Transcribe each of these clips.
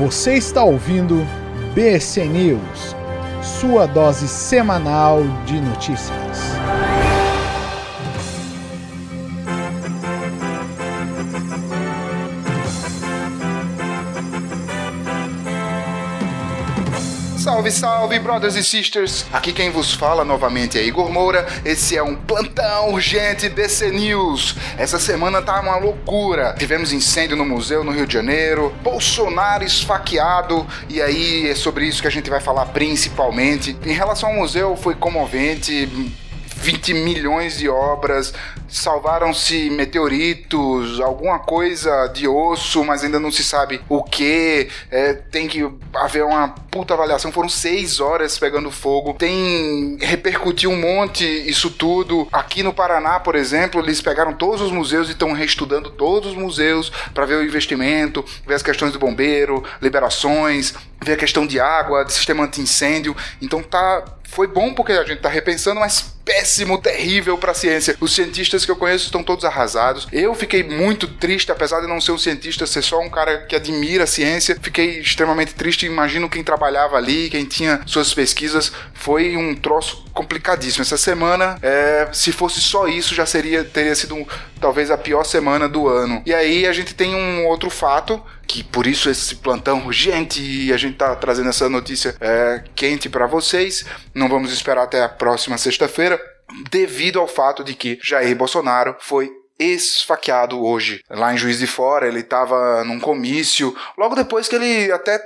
Você está ouvindo BC News, sua dose semanal de notícias. Salve, salve, brothers e sisters! Aqui quem vos fala novamente é Igor Moura. Esse é um plantão urgente BC News. Essa semana tá uma loucura. Tivemos incêndio no museu no Rio de Janeiro, Bolsonaro esfaqueado, e aí é sobre isso que a gente vai falar principalmente. Em relação ao museu, foi comovente 20 milhões de obras, salvaram-se meteoritos, alguma coisa de osso, mas ainda não se sabe o que. É, tem que haver uma puta avaliação. Foram seis horas pegando fogo. Tem repercutiu um monte isso tudo. Aqui no Paraná, por exemplo, eles pegaram todos os museus e estão reestudando todos os museus para ver o investimento, ver as questões do bombeiro, liberações, ver a questão de água, de sistema anti-incêndio. Então tá foi bom porque a gente tá repensando, mas péssimo, terrível para a ciência. Os cientistas que eu conheço estão todos arrasados. Eu fiquei muito triste, apesar de não ser um cientista, ser só um cara que admira a ciência. Fiquei extremamente triste. Imagino quem trabalhava ali, quem tinha suas pesquisas. Foi um troço complicadíssimo. Essa semana, é, se fosse só isso, já seria teria sido talvez a pior semana do ano. E aí a gente tem um outro fato que por isso esse plantão urgente e a gente tá trazendo essa notícia é, quente para vocês. Não vamos esperar até a próxima sexta-feira, devido ao fato de que Jair Bolsonaro foi esfaqueado hoje. Lá em Juiz de Fora, ele estava num comício, logo depois que ele até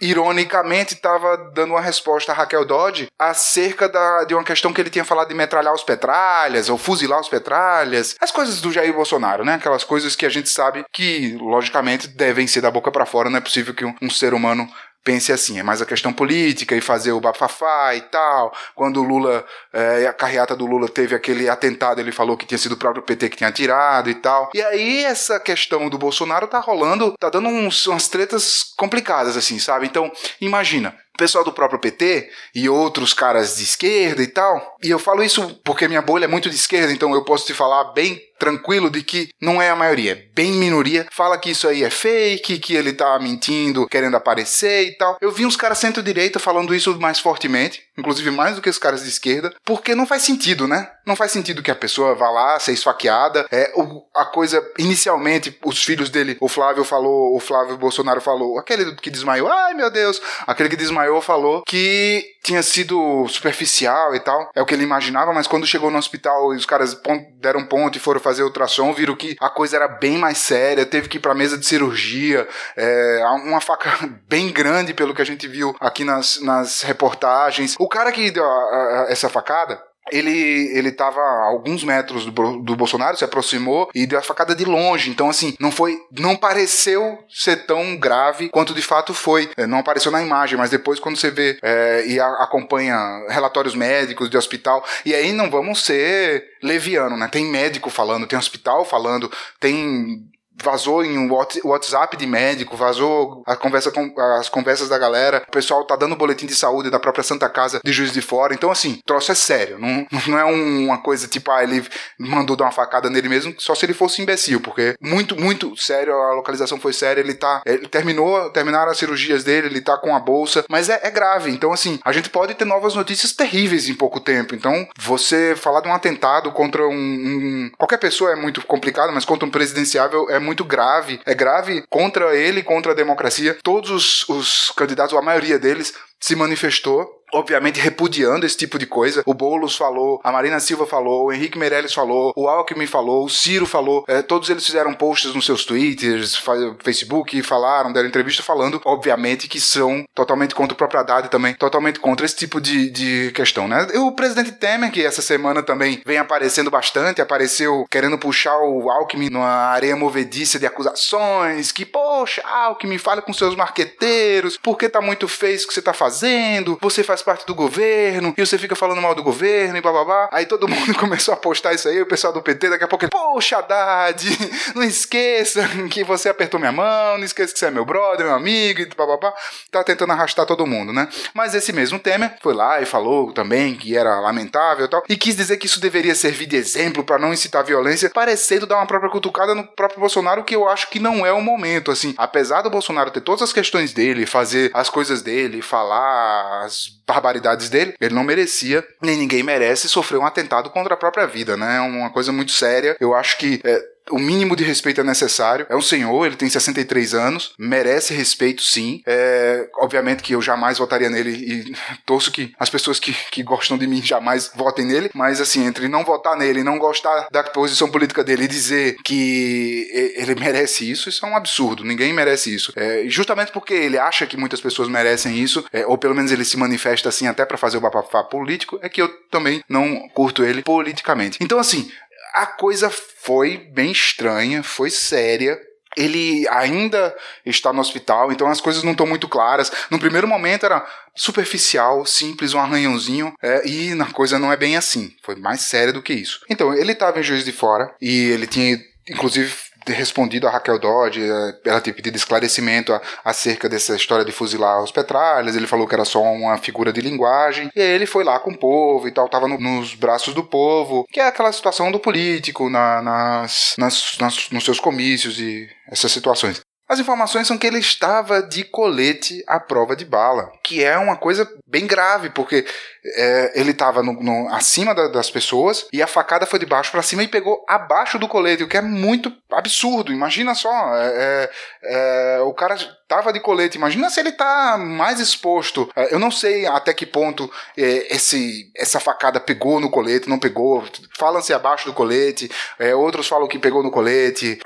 ironicamente estava dando uma resposta a Raquel Dodge acerca da, de uma questão que ele tinha falado de metralhar os petralhas ou fuzilar os petralhas, as coisas do Jair Bolsonaro, né? Aquelas coisas que a gente sabe que logicamente devem ser da boca para fora, não é possível que um, um ser humano pense assim, é mais a questão política e fazer o bafafá e tal. Quando o Lula, é, a carreata do Lula teve aquele atentado, ele falou que tinha sido o próprio PT que tinha atirado e tal. E aí essa questão do Bolsonaro tá rolando, tá dando uns, umas tretas complicadas assim, sabe? Então, imagina, pessoal do próprio PT e outros caras de esquerda e tal. E eu falo isso porque minha bolha é muito de esquerda, então eu posso te falar bem tranquilo de que não é a maioria, é bem minoria. Fala que isso aí é fake, que ele tá mentindo, querendo aparecer e tal. Eu vi uns caras centro-direita falando isso mais fortemente, inclusive mais do que os caras de esquerda, porque não faz sentido, né? Não faz sentido que a pessoa vá lá ser esfaqueada. É, a coisa, inicialmente, os filhos dele, o Flávio falou, o Flávio Bolsonaro falou, aquele que desmaiou, ai meu Deus, aquele que desmaiou falou que tinha sido superficial e tal. É o que ele imaginava, mas quando chegou no hospital e os caras deram ponto e foram fazer ultrassom, viram que a coisa era bem mais séria, teve que ir pra mesa de cirurgia, é, uma faca bem grande, pelo que a gente viu aqui nas, nas reportagens. O cara que deu a, a, essa facada, ele ele tava a alguns metros do, do Bolsonaro, se aproximou e deu a facada de longe. Então, assim, não foi. Não pareceu ser tão grave quanto de fato foi. É, não apareceu na imagem, mas depois, quando você vê é, e a, acompanha relatórios médicos de hospital, e aí não vamos ser leviano, né? Tem médico falando, tem hospital falando, tem vazou em WhatsApp de médico, vazou a conversa com, as conversas da galera, o pessoal tá dando boletim de saúde da própria Santa Casa de Juiz de Fora. Então, assim, troço é sério. Não, não é uma coisa tipo, ah, ele mandou dar uma facada nele mesmo, só se ele fosse imbecil, porque muito, muito sério, a localização foi séria, ele tá. Ele terminou, terminaram as cirurgias dele, ele tá com a bolsa, mas é, é grave. Então, assim, a gente pode ter novas notícias terríveis em pouco tempo. Então, você falar de um atentado contra um. um qualquer pessoa é muito complicado, mas contra um presidenciável é muito muito grave, é grave contra ele, contra a democracia. Todos os, os candidatos, a maioria deles, se manifestou obviamente repudiando esse tipo de coisa. O Boulos falou, a Marina Silva falou, o Henrique Meirelles falou, o Alckmin falou, o Ciro falou. É, todos eles fizeram posts nos seus twitters, Facebook, falaram, deram entrevista falando, obviamente, que são totalmente contra a propriedade também, totalmente contra esse tipo de, de questão, né? O presidente Temer, que essa semana também vem aparecendo bastante, apareceu querendo puxar o Alckmin numa areia movediça de acusações, que, poxa, Alckmin, fala com seus marqueteiros, porque tá muito feio isso que você tá fazendo, você faz faz parte do governo, e você fica falando mal do governo e bababá. Aí todo mundo começou a postar isso aí, o pessoal do PT, daqui a pouco poxa, Haddad, não esqueça que você apertou minha mão, não esqueça que você é meu brother, meu amigo, e bababá. Tá tentando arrastar todo mundo, né? Mas esse mesmo Temer foi lá e falou também que era lamentável e tal, e quis dizer que isso deveria servir de exemplo para não incitar violência, parecendo dar uma própria cutucada no próprio Bolsonaro, que eu acho que não é o momento, assim. Apesar do Bolsonaro ter todas as questões dele, fazer as coisas dele, falar as barbaridades dele, ele não merecia, nem ninguém merece sofrer um atentado contra a própria vida, né? É uma coisa muito séria. Eu acho que é, o mínimo de respeito é necessário. É um senhor, ele tem 63 anos, merece respeito sim. É, obviamente que eu jamais votaria nele e torço que as pessoas que, que gostam de mim jamais votem nele, mas assim, entre não votar nele não gostar da posição política dele e dizer que ele merece isso, isso é um absurdo. Ninguém merece isso. É, justamente porque ele acha que muitas pessoas merecem isso, é, ou pelo menos ele se manifesta assim até para fazer o bafafá político, é que eu também não curto ele politicamente. Então, assim, a coisa foi bem estranha, foi séria. Ele ainda está no hospital, então as coisas não estão muito claras. No primeiro momento era superficial, simples, um arranhãozinho, é, e a coisa não é bem assim. Foi mais séria do que isso. Então, ele estava em Juiz de Fora e ele tinha, inclusive, ter respondido a Raquel Dodge, eh, ela ter pedido esclarecimento acerca dessa história de fuzilar os petralhas, ele falou que era só uma figura de linguagem, e aí ele foi lá com o povo e tal, tava no, nos braços do povo, que é aquela situação do político na, nas, nas, nas, nos seus comícios e essas situações. As informações são que ele estava de colete à prova de bala, que é uma coisa bem grave, porque é, ele estava acima da, das pessoas e a facada foi de baixo para cima e pegou abaixo do colete, o que é muito absurdo. Imagina só, é, é, é o cara estava de colete, imagina se ele está mais exposto. É, eu não sei até que ponto é, esse, essa facada pegou no colete, não pegou. Falam-se abaixo do colete, outros falam que pegou no colete.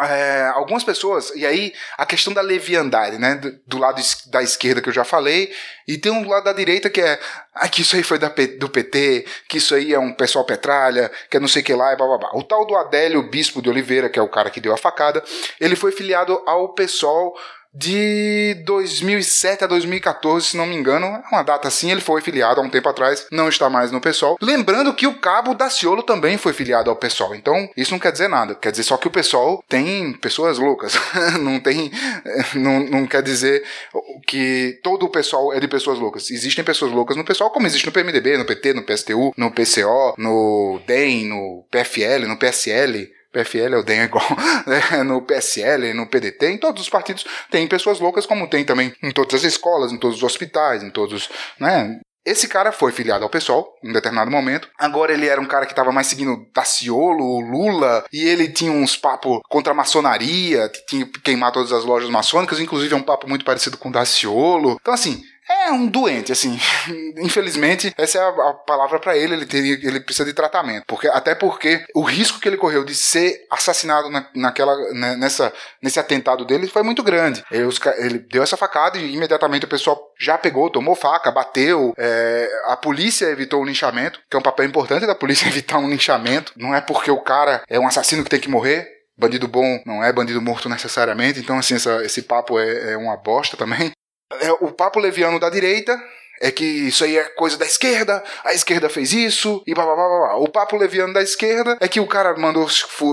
algumas pessoas, e aí a questão da leviandade, né? Do, do lado da esquerda que eu já falei, e tem um lado da direita que é ah, que isso aí foi da, do PT, que isso aí é um pessoal petralha, que é não sei o que lá, e blá, blá, blá. O tal do Adélio Bispo de Oliveira, que é o cara que deu a facada, ele foi filiado ao pessoal de 2007 a 2014, se não me engano, é uma data assim, ele foi filiado há um tempo atrás, não está mais no PSOL. Lembrando que o Cabo Daciolo também foi filiado ao PSOL, então isso não quer dizer nada, quer dizer só que o PSOL tem pessoas loucas, não tem, não, não quer dizer que todo o PSOL é de pessoas loucas. Existem pessoas loucas no PSOL, como existe no PMDB, no PT, no PSTU, no PCO, no DEM, no PFL, no PSL, PFL o DEM é igual né? no PSL, no PDT, em todos os partidos tem pessoas loucas, como tem também em todas as escolas, em todos os hospitais, em todos, né? Esse cara foi filiado ao PSOL em um determinado momento. Agora ele era um cara que estava mais seguindo Daciolo, Lula, e ele tinha uns papos contra a maçonaria, que tinha que queimar todas as lojas maçônicas, inclusive é um papo muito parecido com Daciolo. Então, assim, é um doente, assim. Infelizmente, essa é a, a palavra para ele. Ele, teria, ele precisa de tratamento. Porque, até porque o risco que ele correu de ser assassinado na, naquela, né, nessa, nesse atentado dele foi muito grande. Ele, os, ele, deu essa facada e imediatamente o pessoal já pegou, tomou faca, bateu. É, a polícia evitou o linchamento, que é um papel importante da polícia evitar um linchamento. Não é porque o cara é um assassino que tem que morrer. Bandido bom não é bandido morto necessariamente, então assim, essa, esse papo é, é uma bosta também é, o papo leviano da direita é que isso aí é coisa da esquerda, a esquerda fez isso, e blá blá blá blá. O papo leviano da esquerda é que o cara mandou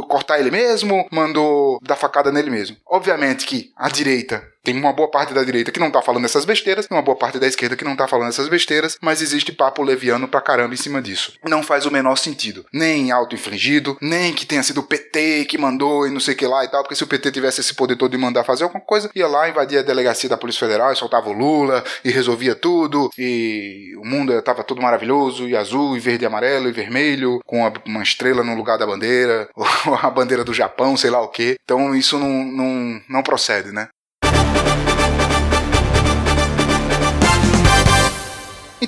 cortar ele mesmo, mandou dar facada nele mesmo. Obviamente que a direita tem uma boa parte da direita que não tá falando essas besteiras, e uma boa parte da esquerda que não tá falando essas besteiras, mas existe papo leviano pra caramba em cima disso. Não faz o menor sentido. Nem auto-infligido, nem que tenha sido o PT que mandou e não sei o que lá e tal, porque se o PT tivesse esse poder todo de mandar fazer alguma coisa, ia lá, invadia a delegacia da Polícia Federal e soltava o Lula e resolvia tudo, e o mundo tava todo maravilhoso, e azul, e verde e amarelo, e vermelho, com uma estrela no lugar da bandeira, ou a bandeira do Japão, sei lá o que. Então isso não, não, não procede, né?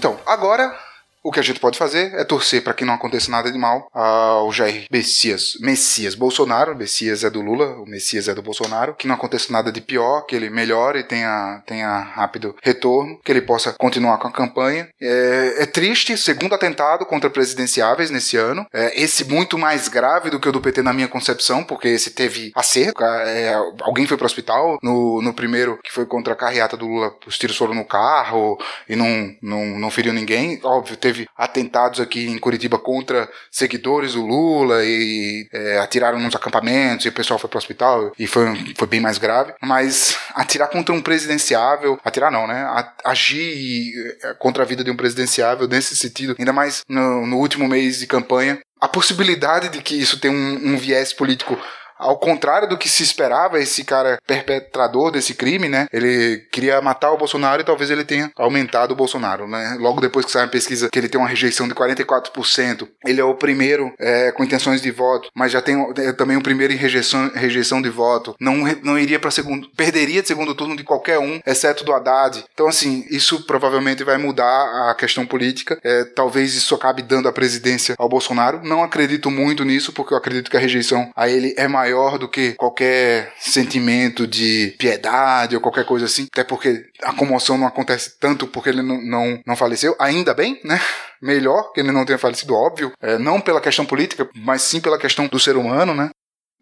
Então, agora O que a gente pode fazer é torcer para que não aconteça nada de mal ao Jair Messias, Messias Bolsonaro, Messias é do Lula, o Messias é do Bolsonaro, que não aconteça nada de pior, que ele melhore e tenha, tenha rápido retorno, que ele possa continuar com a campanha. É, é triste, segundo atentado contra presidenciáveis nesse ano, é, esse muito mais grave do que o do PT na minha concepção, porque esse teve acerto, é, alguém foi para o hospital, no, no primeiro que foi contra a carreata do Lula, os tiros foram no carro e não, não, não feriu ninguém, óbvio, teve teve atentados aqui em Curitiba contra seguidores do Lula e é, atiraram nos acampamentos e o pessoal foi pro hospital e foi, foi bem mais grave. Mas atirar contra um presidenciável, atirar não, né? Agir é, contra a vida de um presidenciável nesse sentido, ainda mais no, no último mês de campanha, a possibilidade de que isso tenha um, um viés político ao contrário do que se esperava, esse cara perpetrador desse crime, né? Ele queria matar o Bolsonaro e talvez ele tenha aumentado o Bolsonaro, né? Logo depois que sai a pesquisa que ele tem uma rejeição de 44%, ele é o primeiro é, com intenções de voto, mas já tem é, também o primeiro em rejeição, rejeição de voto. Não, não iria para segundo, perderia de segundo turno de qualquer um, exceto do Haddad. Então, assim, isso provavelmente vai mudar a questão política. É, talvez isso acabe dando a presidência ao Bolsonaro. Não acredito muito nisso, porque eu acredito que a rejeição a ele é maior maior do que qualquer sentimento de piedade ou qualquer coisa assim, até porque a comoção não acontece tanto porque ele não, não, não faleceu, ainda bem, né? Melhor que ele não tenha falecido, óbvio, é, não pela questão política, mas sim pela questão do ser humano, né?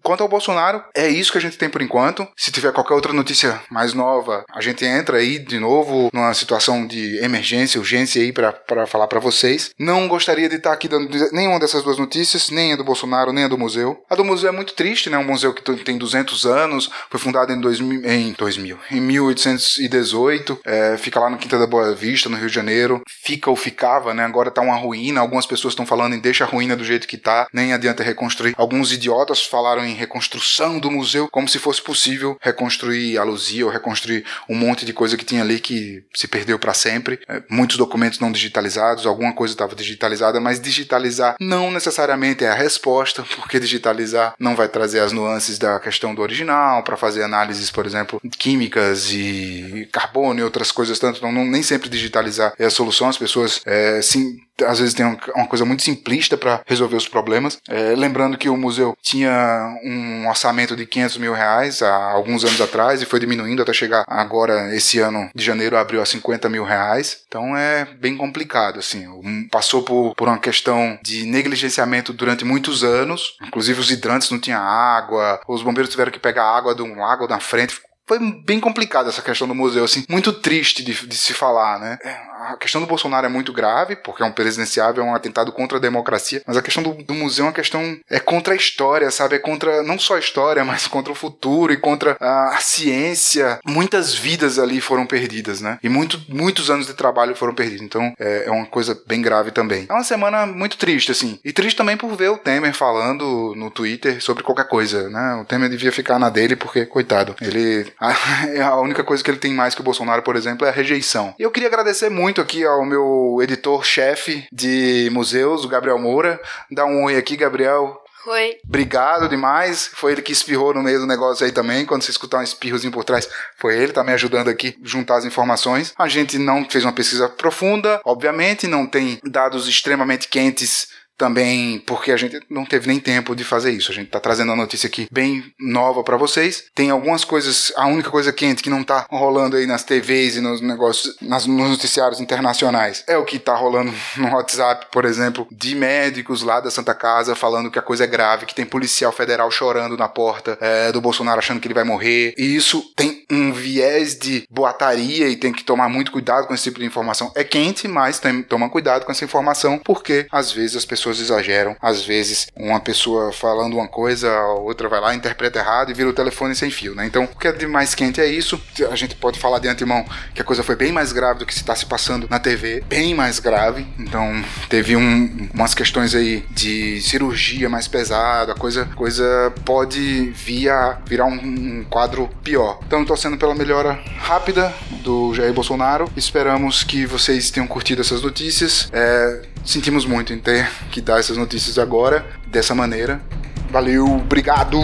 Quanto ao Bolsonaro, é isso que a gente tem por enquanto. Se tiver qualquer outra notícia mais nova, a gente entra aí de novo numa situação de emergência, urgência aí para falar para vocês. Não gostaria de estar aqui dando nenhuma dessas duas notícias, nem a do Bolsonaro, nem a do museu. A do museu é muito triste, né? Um museu que tem 200 anos, foi fundado em 2000, em, 2000, em 1818, é, fica lá no Quinta da Boa Vista, no Rio de Janeiro. Fica ou ficava, né? Agora tá uma ruína. Algumas pessoas estão falando em deixa a ruína do jeito que tá, nem adianta reconstruir. Alguns idiotas falaram em em reconstrução do museu, como se fosse possível reconstruir a Luzia ou reconstruir um monte de coisa que tinha ali que se perdeu para sempre. É, muitos documentos não digitalizados, alguma coisa estava digitalizada, mas digitalizar não necessariamente é a resposta, porque digitalizar não vai trazer as nuances da questão do original, para fazer análises, por exemplo, químicas e carbono e outras coisas tanto. Não, não nem sempre digitalizar é a solução. As pessoas é, sim às vezes tem uma coisa muito simplista para resolver os problemas. É, lembrando que o museu tinha um orçamento de 500 mil reais há alguns anos atrás e foi diminuindo até chegar agora, esse ano de janeiro, abriu a 50 mil reais. Então é bem complicado, assim. Passou por, por uma questão de negligenciamento durante muitos anos, inclusive os hidrantes não tinham água, os bombeiros tiveram que pegar água de um lago na frente, foi bem complicado essa questão do museu, assim, muito triste de, de se falar, né? A questão do Bolsonaro é muito grave, porque é um presidenciável, é um atentado contra a democracia, mas a questão do, do, museu é uma questão é contra a história, sabe? É contra não só a história, mas contra o futuro e contra a, a ciência. Muitas vidas ali foram perdidas, né? E muito, muitos anos de trabalho foram perdidos. Então é, é uma coisa bem grave também. É uma semana muito triste, assim. E triste também por ver o Temer falando no Twitter sobre qualquer coisa, né? O Temer devia ficar na dele porque, coitado, ele. A, a única coisa que ele tem mais que o Bolsonaro, por exemplo, é a rejeição. E eu queria agradecer muito muito aqui ao meu editor-chefe de museus, o Gabriel Moura. Dá um oi aqui, Gabriel. Oi. Obrigado demais. Foi ele que espirrou no meio do negócio aí também. Quando você escutar um espirrozinho por trás, foi ele, tá me ajudando aqui a juntar as informações. A gente não fez uma pesquisa profunda, obviamente, não tem dados extremamente quentes também porque a gente não teve nem tempo de fazer isso. A gente está trazendo a notícia aqui bem nova para vocês. Tem algumas coisas, a única coisa quente que não está rolando aí nas TVs e nos negócios, nas, nos noticiários internacionais é o que está rolando no WhatsApp, por exemplo, de médicos lá da Santa Casa falando que a coisa é grave, que tem policial federal chorando na porta é, do Bolsonaro achando que ele vai morrer. E isso tem um viés de boataria e tem que tomar muito cuidado com esse tipo de informação. É quente, mas tem, toma cuidado com essa informação porque às vezes as pessoas pessoas exageram. Às vezes, uma pessoa falando uma coisa, a outra vai lá, interpreta errado e vira o telefone sem fio, né? Então, o que é de mais quente é isso. A gente pode falar de antemão que a coisa foi bem mais grave do que se está se passando na TV, bem mais grave. Então, teve um, umas questões aí de cirurgia mais pesada, coisa, coisa pode via, virar um, um quadro pior. Então, torcendo pela melhora rápida do Jair Bolsonaro. Esperamos que vocês tenham curtido essas notícias. É, sentimos muito em ter que dar essas notícias agora, dessa maneira. Valeu, obrigado!